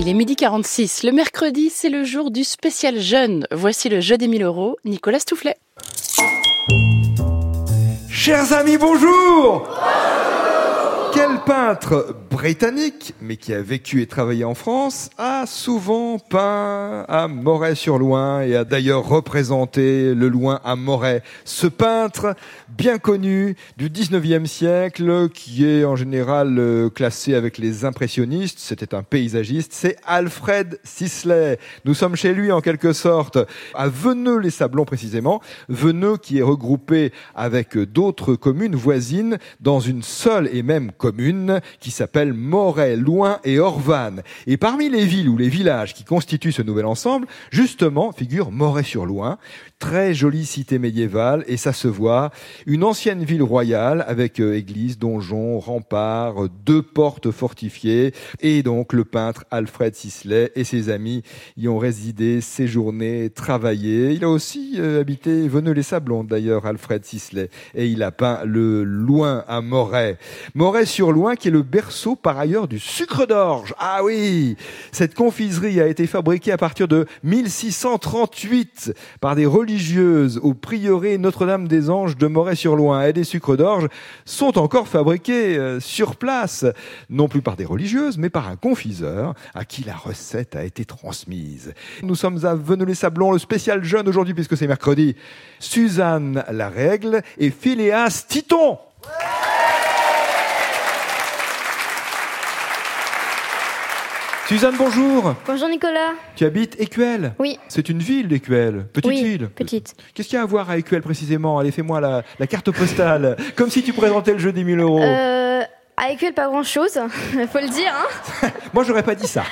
Il est midi 46. Le mercredi, c'est le jour du spécial jeune. Voici le jeu des 1000 euros. Nicolas Stoufflet. Chers amis, bonjour Quel peintre britannique, mais qui a vécu et travaillé en France, a souvent peint à Moret-sur-Loing et a d'ailleurs représenté le Loing à Moret. Ce peintre bien connu du 19e siècle, qui est en général euh, classé avec les impressionnistes, c'était un paysagiste, c'est Alfred Sisley. Nous sommes chez lui en quelque sorte, à Veneux-les-Sablons précisément, Veneux qui est regroupé avec d'autres communes voisines dans une seule et même commune qui s'appelle Moret, Loin et Orvanne. Et parmi les villes ou les villages qui constituent ce nouvel ensemble, justement figure Moret-sur-Loing, très jolie cité médiévale et ça se voit, une ancienne ville royale avec euh, église, donjon, rempart, deux portes fortifiées et donc le peintre Alfred Sisley et ses amis y ont résidé, séjourné, travaillé. Il a aussi euh, habité Veneux-les-Sablons d'ailleurs Alfred Sisley et il a peint le Loin à Moret. Moret-sur-Loing qui est le berceau par ailleurs du sucre d'orge. Ah oui, cette confiserie a été fabriquée à partir de 1638 par des religieuses au prieuré Notre-Dame-des-Anges de Moret-sur-Loing et des sucres d'orge sont encore fabriqués euh, sur place, non plus par des religieuses, mais par un confiseur à qui la recette a été transmise. Nous sommes à Veneux-les-Sablons, le spécial jeune aujourd'hui puisque c'est mercredi. Suzanne La Règle et Phileas Titon. Suzanne, bonjour. Bonjour Nicolas. Tu habites Écuelle Oui. C'est une ville d'Écuelle, petite oui, ville. Petite. Qu'est-ce qu'il y a à voir à Écuelle précisément Allez, fais-moi la, la carte postale, comme si tu présentais le jeu des 1000 euros. Euh, à Écuelle, pas grand chose, faut le dire. Hein. Moi, j'aurais pas dit ça.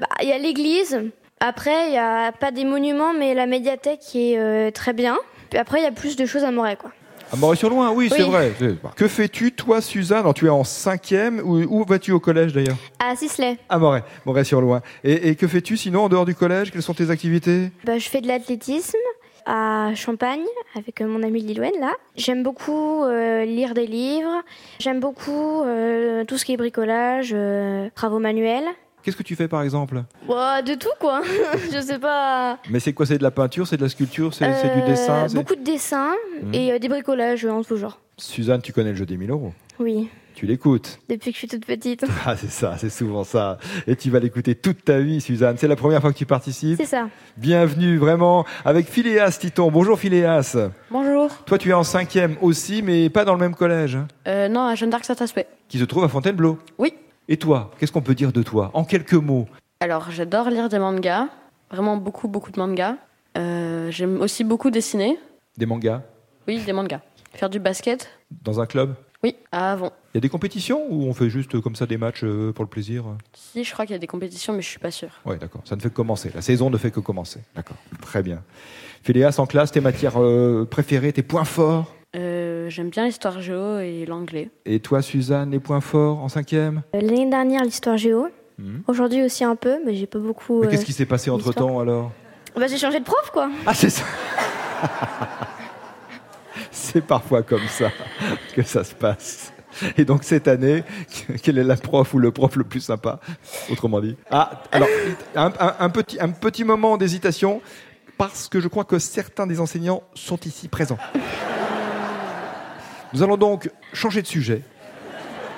Bah, Il y a l'église. Après, il n'y a pas des monuments, mais la médiathèque est euh, très bien. Puis après, il y a plus de choses à Moret, quoi. À Moret-sur-Loing, oui, c'est Oui. vrai. C'est- Que fais-tu, toi, Suzanne Alors, Tu es en cinquième. Où, où vas-tu au collège d'ailleurs À Sisley, À Moret, Moret-sur-Loing. Et, et que fais-tu sinon en dehors du collège? Quelles sont tes activités? Bah, je fais de l'athlétisme à Champagne avec euh, mon ami Lilouen, là. J'aime beaucoup euh, lire des livres. J'aime beaucoup euh, tout ce qui est bricolage, euh, travaux manuels. Qu'est-ce que tu fais par exemple? Bah, de tout, quoi. je sais pas. Mais c'est quoi C'est de la peinture C'est de la sculpture C'est du Euh, dessin Beaucoup de dessins Mhm. et euh, des bricolages en tout genre. Suzanne, tu connais le jeu des 1000 euros? Oui, Tu l'écoutes? depuis que je suis toute petite. Ah, c'est ça, c'est souvent ça. Et tu vas l'écouter toute ta vie, Suzanne. C'est la première fois que tu participes. C'est ça. Bienvenue, vraiment, avec Phileas Titon. Bonjour Phileas. Bonjour. Toi, tu es en cinquième aussi, mais pas dans le même collège, hein, Euh, non, à Jeanne d'Arc Saint-Aspect. qui se trouve à Fontainebleau. Oui. Et toi, qu'est-ce qu'on peut dire de toi En quelques mots? Alors, j'adore lire des mangas. Vraiment beaucoup, beaucoup de mangas. Euh, J'aime aussi beaucoup dessiner. Des mangas? Oui, des mangas. Faire du basket. Dans un club? Oui, à Avon. Il y a des compétitions ou on fait juste comme ça des matchs euh, pour le plaisir? Si, je crois qu'il y a des compétitions, mais je suis pas sûre. Ouais, d'accord. Ça ne fait que commencer. La saison ne fait que commencer. D'accord. Très bien. Phileas, en classe, tes matières euh, préférées, tes points forts? J'aime bien l'histoire géo et l'anglais. Et toi, Suzanne, les points forts en cinquième? Euh, L'année dernière, l'histoire géo. Mhm. Aujourd'hui aussi un peu, mais j'ai pas beaucoup. Mais euh, qu'est-ce qui s'est passé entre-temps alors? Bah, j'ai changé de prof, quoi. Ah, c'est ça C'est parfois comme ça que ça se passe. Et donc cette année, quelle est la prof ou le prof le plus sympa Autrement dit? Ah, alors, un, un- un petit, un petit moment d'hésitation, parce que je crois que certains des enseignants sont ici présents. Nous allons donc changer de sujet.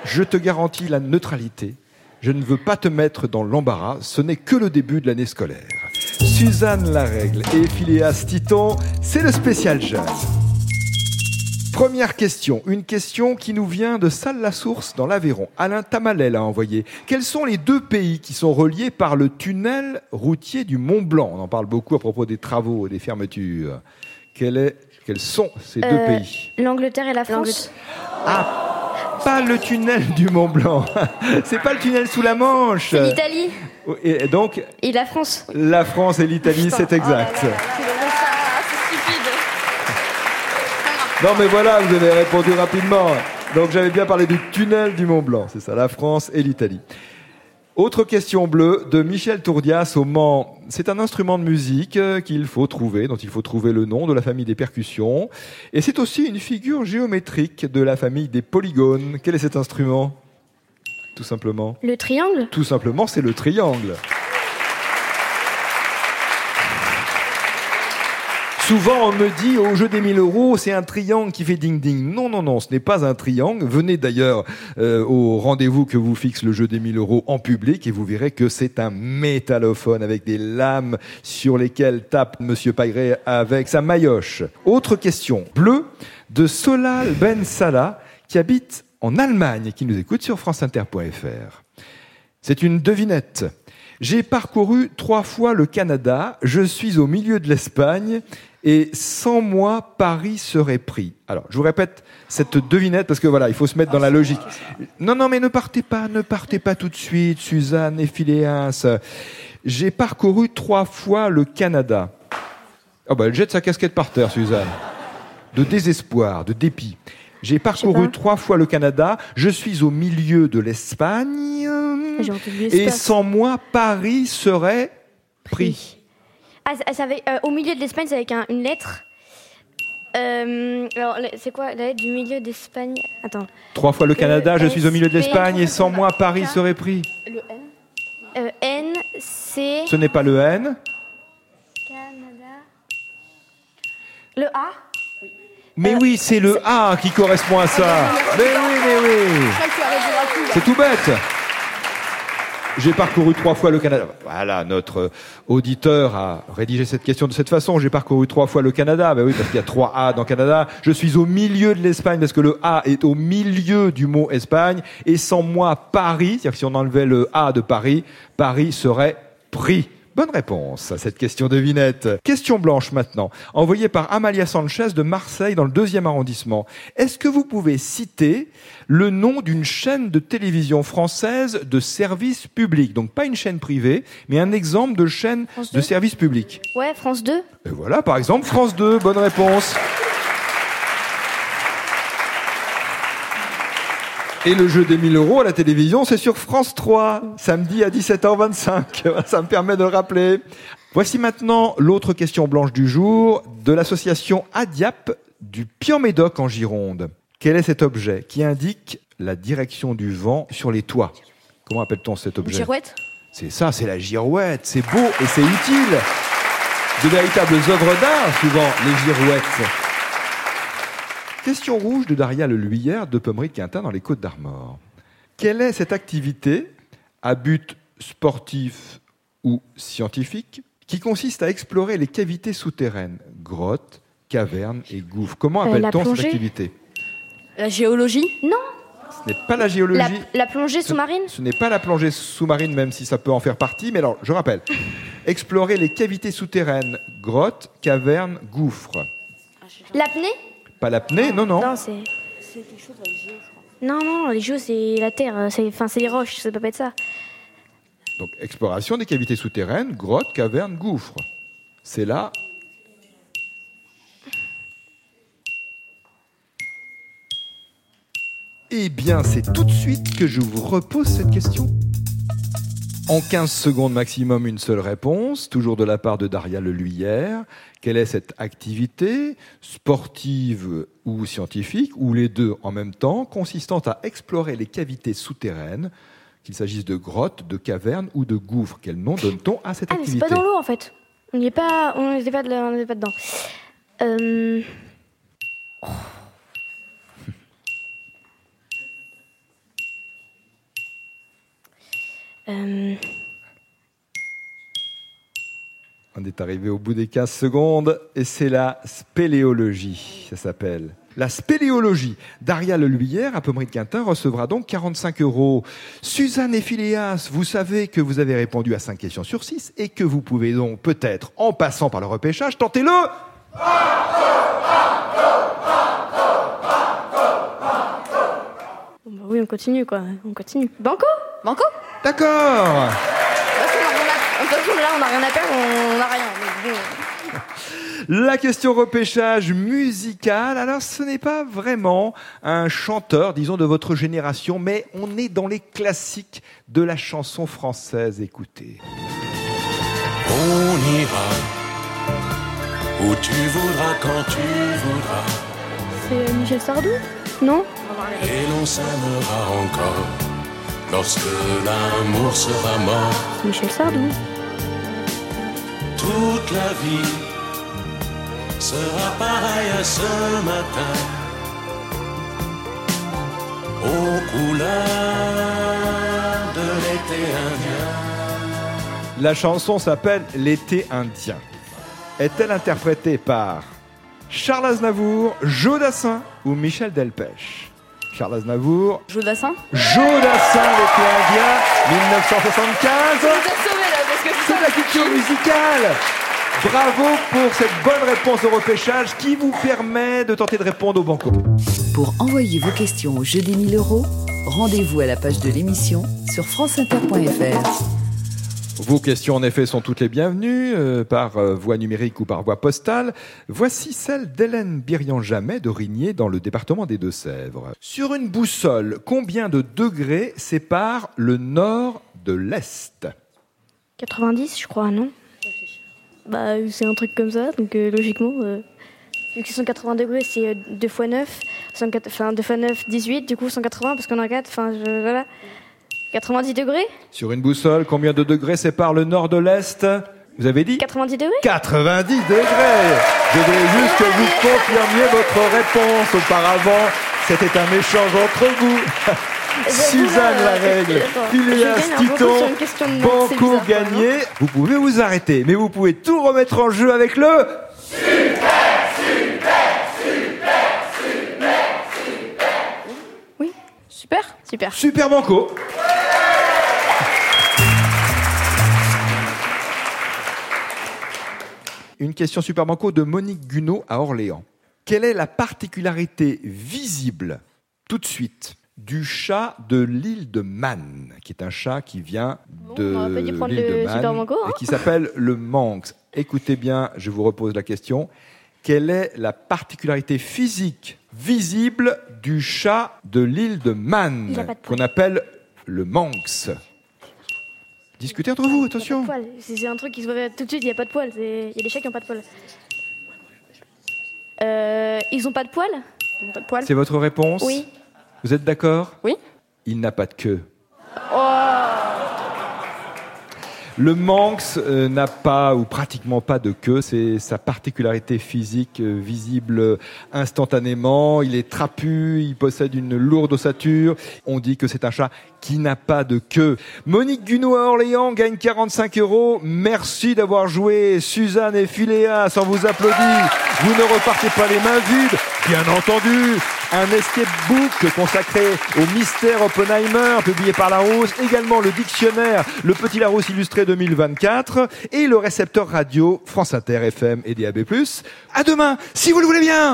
Je te garantis la neutralité. Je ne veux pas te mettre dans l'embarras. Ce n'est que le début de l'année scolaire. Suzanne Larègle et Phileas Titon, c'est le spécial jeune. Première question, une question qui nous vient de Salle-la-Source dans l'Aveyron. Alain Tamalel a envoyé. Quels sont les deux pays qui sont reliés par le tunnel routier du Mont Blanc? On en parle beaucoup à propos des travaux et des fermetures. Quel est- quels sont ces deux Euh, pays L'Angleterre et la France. Ah, pas le tunnel du Mont Blanc. C'est pas le tunnel sous la Manche. C'est l'Italie Et donc, et la France. la France et l'Italie, c'est exact. Ça, c'est stupide. Non, mais voilà, vous avez répondu rapidement. Donc, j'avais bien parlé du tunnel du Mont Blanc, c'est ça, la France et l'Italie. Autre question bleue de Michel Tourdias au Mans. C'est un instrument de musique euh, qu'il faut trouver, dont il faut trouver le nom de la famille des percussions. Et c'est aussi une figure géométrique de la famille des polygones. Quel est cet instrument? Tout simplement Le triangle? Tout simplement, c'est le triangle. Souvent, on me dit au jeu des 1000 euros, c'est un triangle qui fait ding-ding. Non, non, non, ce n'est pas un triangle. Venez d'ailleurs euh, au rendez-vous que vous fixe le jeu des 1000 euros en public et vous verrez que c'est un métallophone avec des lames sur lesquelles tape Monsieur Pagré avec sa maillotche. Autre question. Bleu de Solal Ben Salah qui habite en Allemagne et qui nous écoute sur franceinter.fr. C'est une devinette. J'ai parcouru trois fois le Canada, je suis au milieu de l'Espagne et sans moi, Paris serait pris. Alors, je vous répète cette devinette parce que voilà, il faut se mettre dans la logique. Non, non, mais ne partez pas, ne partez pas tout de suite, Suzanne et Philéas. J'ai parcouru trois fois le Canada. Oh bah, elle jette sa casquette par terre, Suzanne. De désespoir, de dépit. J'ai parcouru trois fois le Canada. Je suis au milieu de l'Espagne. Et sans moi, Paris serait pris. Ah, ça avait, euh, au milieu de l'Espagne, c'est avec un, une lettre. Euh, alors, c'est quoi la lettre du milieu d'Espagne? Attends. Trois fois le Canada, je suis au milieu de l'Espagne et sans moi, Paris serait pris. Le N euh, N, C. Ce n'est pas le N. Canada. Le A? Mais oui, c'est le A qui correspond à ça. Mais oui, mais oui. C'est tout bête. J'ai parcouru trois fois le Canada. Voilà, notre auditeur a rédigé cette question de cette façon. J'ai parcouru trois fois le Canada. Ben oui, parce qu'il y a trois A dans Canada. Je suis au milieu de l'Espagne parce que le A est au milieu du mot Espagne. Et sans moi, Paris, c'est-à-dire que si on enlevait le A de Paris, Paris serait pris. Bonne réponse à cette question de Vinette. Question blanche maintenant, envoyée par Amalia Sanchez de Marseille dans le deuxième arrondissement. Est-ce que vous pouvez citer le nom d'une chaîne de télévision française de service public Donc pas une chaîne privée, mais un exemple de chaîne de service public. Ouais, France 2. Et voilà, par exemple, France 2, bonne réponse. Et le jeu des 1000 euros à la télévision, c'est sur France 3, samedi à 17h25. Ça me permet de le rappeler. Voici maintenant l'autre question blanche du jour de l'association ADIAP du Pian-Médoc en Gironde. Quel est cet objet qui indique la direction du vent sur les toits? Comment appelle-t-on cet objet? Girouette? C'est ça, c'est la girouette. C'est beau et c'est utile. De véritables œuvres d'art, souvent, les girouettes. Question rouge de Daria Le Luyère de Pommery de Quintin dans les Côtes d'Armor. Quelle est cette activité à but sportif ou scientifique qui consiste à explorer les cavités souterraines, grottes, cavernes et gouffres? Comment Euh, appelle-t-on cette activité? La géologie Non Ce n'est pas la géologie. la, la plongée Ce- sous-marine Ce n'est pas la plongée sous-marine, même si ça peut en faire partie. Mais alors, je rappelle, explorer les cavités souterraines, grottes, cavernes, gouffres. L'apnée Pas l'apnée, non, non. Non, c'est. Non, non, les géos, c'est la terre, c'est enfin, c'est les roches, ça peut pas être ça. Donc, exploration des cavités souterraines, grottes, cavernes, gouffres. C'est là. Eh bien, c'est tout de suite que je vous repose cette question. En 15 secondes maximum, une seule réponse, toujours de la part de Daria Leluyère. Quelle est cette activité, sportive ou scientifique, ou les deux en même temps, consistant à explorer les cavités souterraines, qu'il s'agisse de grottes, de cavernes ou de gouffres? Quel nom donne-t-on à cette Ah, mais c'est activité? pas dans l'eau en fait. On n'y est pas, on n'était pas, de- on n'était pas dedans. Euh... Euh, On est arrivé au bout des 15 secondes et c'est la spéléologie, ça s'appelle. La spéléologie. Daria Leluyère, à Pommery de Quintin, recevra donc 45 euros. Suzanne et Phileas, vous savez que vous avez répondu à 5 questions sur 6 et que vous pouvez donc peut-être, en passant par le repêchage, tenter le... bah oui, on continue quoi, on continue. Banco Banco D'accord De toute façon, là, on n'a rien à perdre, on n'a rien. mais bon. La question repêchage musical. Alors, ce n'est pas vraiment un chanteur, disons, de votre génération, mais on est dans les classiques de la chanson française. Écoutez. On ira où tu voudras quand tu voudras C'est Michel Sardou? Non? Et l'on s'aimera encore lorsque l'amour sera mort. Michel Sardou. Toute la vie sera pareille à ce matin. Aux couleurs de l'été indien. La chanson s'appelle L'été indien. Est-elle interprétée par Charles Aznavour, Joe Dassin ou Michel Delpech? Charles Aznavour, Jodassin Joe Dassin, L'été indien, 1975. C'est la culture musicale. Bravo pour cette bonne réponse au repêchage qui vous permet de tenter de répondre au banco. Pour envoyer vos questions au jeu des 1000 euros, rendez-vous à la page de l'émission sur franceinter.fr. Vos questions, en effet, sont toutes les bienvenues, euh, par euh, voie numérique ou par voie postale. Voici celle d'Hélène Birian-Jamet de Rigné, dans le département des Deux-Sèvres. Sur une boussole, combien de degrés sépare le nord de l'est? 90, je crois, non? Bah, c'est un truc comme ça, donc euh, logiquement. vu que 180 degrés, c'est euh, 2 x 9. 104 Enfin, 2 x 9, 18, du coup 180 parce qu'on a 4. Enfin, voilà. 90 degrés Sur une boussole, combien de degrés sépare le nord de l'est Vous avez dit 90 degrés 90 degrés Je voudrais juste que vous confirmiez votre réponse auparavant. C'était un échange entre vous. Suzanne la règle, attends, Phileas Titon, même, gagné. Vous pouvez vous arrêter, mais vous pouvez tout remettre en jeu avec le Super Super. Super Banco. Une question Super Banco de Monique Gunot à Orléans. Quelle est la particularité visible, tout de suite, du chat de l'île de Man, qui est un chat qui vient de l'île le de Man hein et qui s'appelle le Manx Écoutez bien, je vous repose la question. Quelle est la particularité physique visible du chat de l'île de Man, qu'on appelle le Manx? Discutez entre vous, Il y a attention. pas de poils. C'est un truc qui se voit tout de suite, il n'y a pas de poils. Il y a des chats qui n'ont pas de poils. Euh, ils ont pas de poils? C'est votre réponse? Oui. Vous êtes d'accord? Oui. Il n'a pas de queue. Oh. Le Manx euh, n'a pas ou pratiquement pas de queue, c'est sa particularité physique euh, visible instantanément. Il est trapu, il possède une lourde ossature. On dit que c'est un chat qui n'a pas de queue. Monique Gunaud à Orléans gagne 45 euros. Merci d'avoir joué. Suzanne et Philéas, on vous applaudit. Vous ne repartez pas les mains vides. Bien entendu, un escape book consacré au mystère Oppenheimer, publié par Larousse, également le dictionnaire Le Petit Larousse illustré 2024 et le récepteur radio France Inter FM et DAB+. À demain, si vous le voulez bien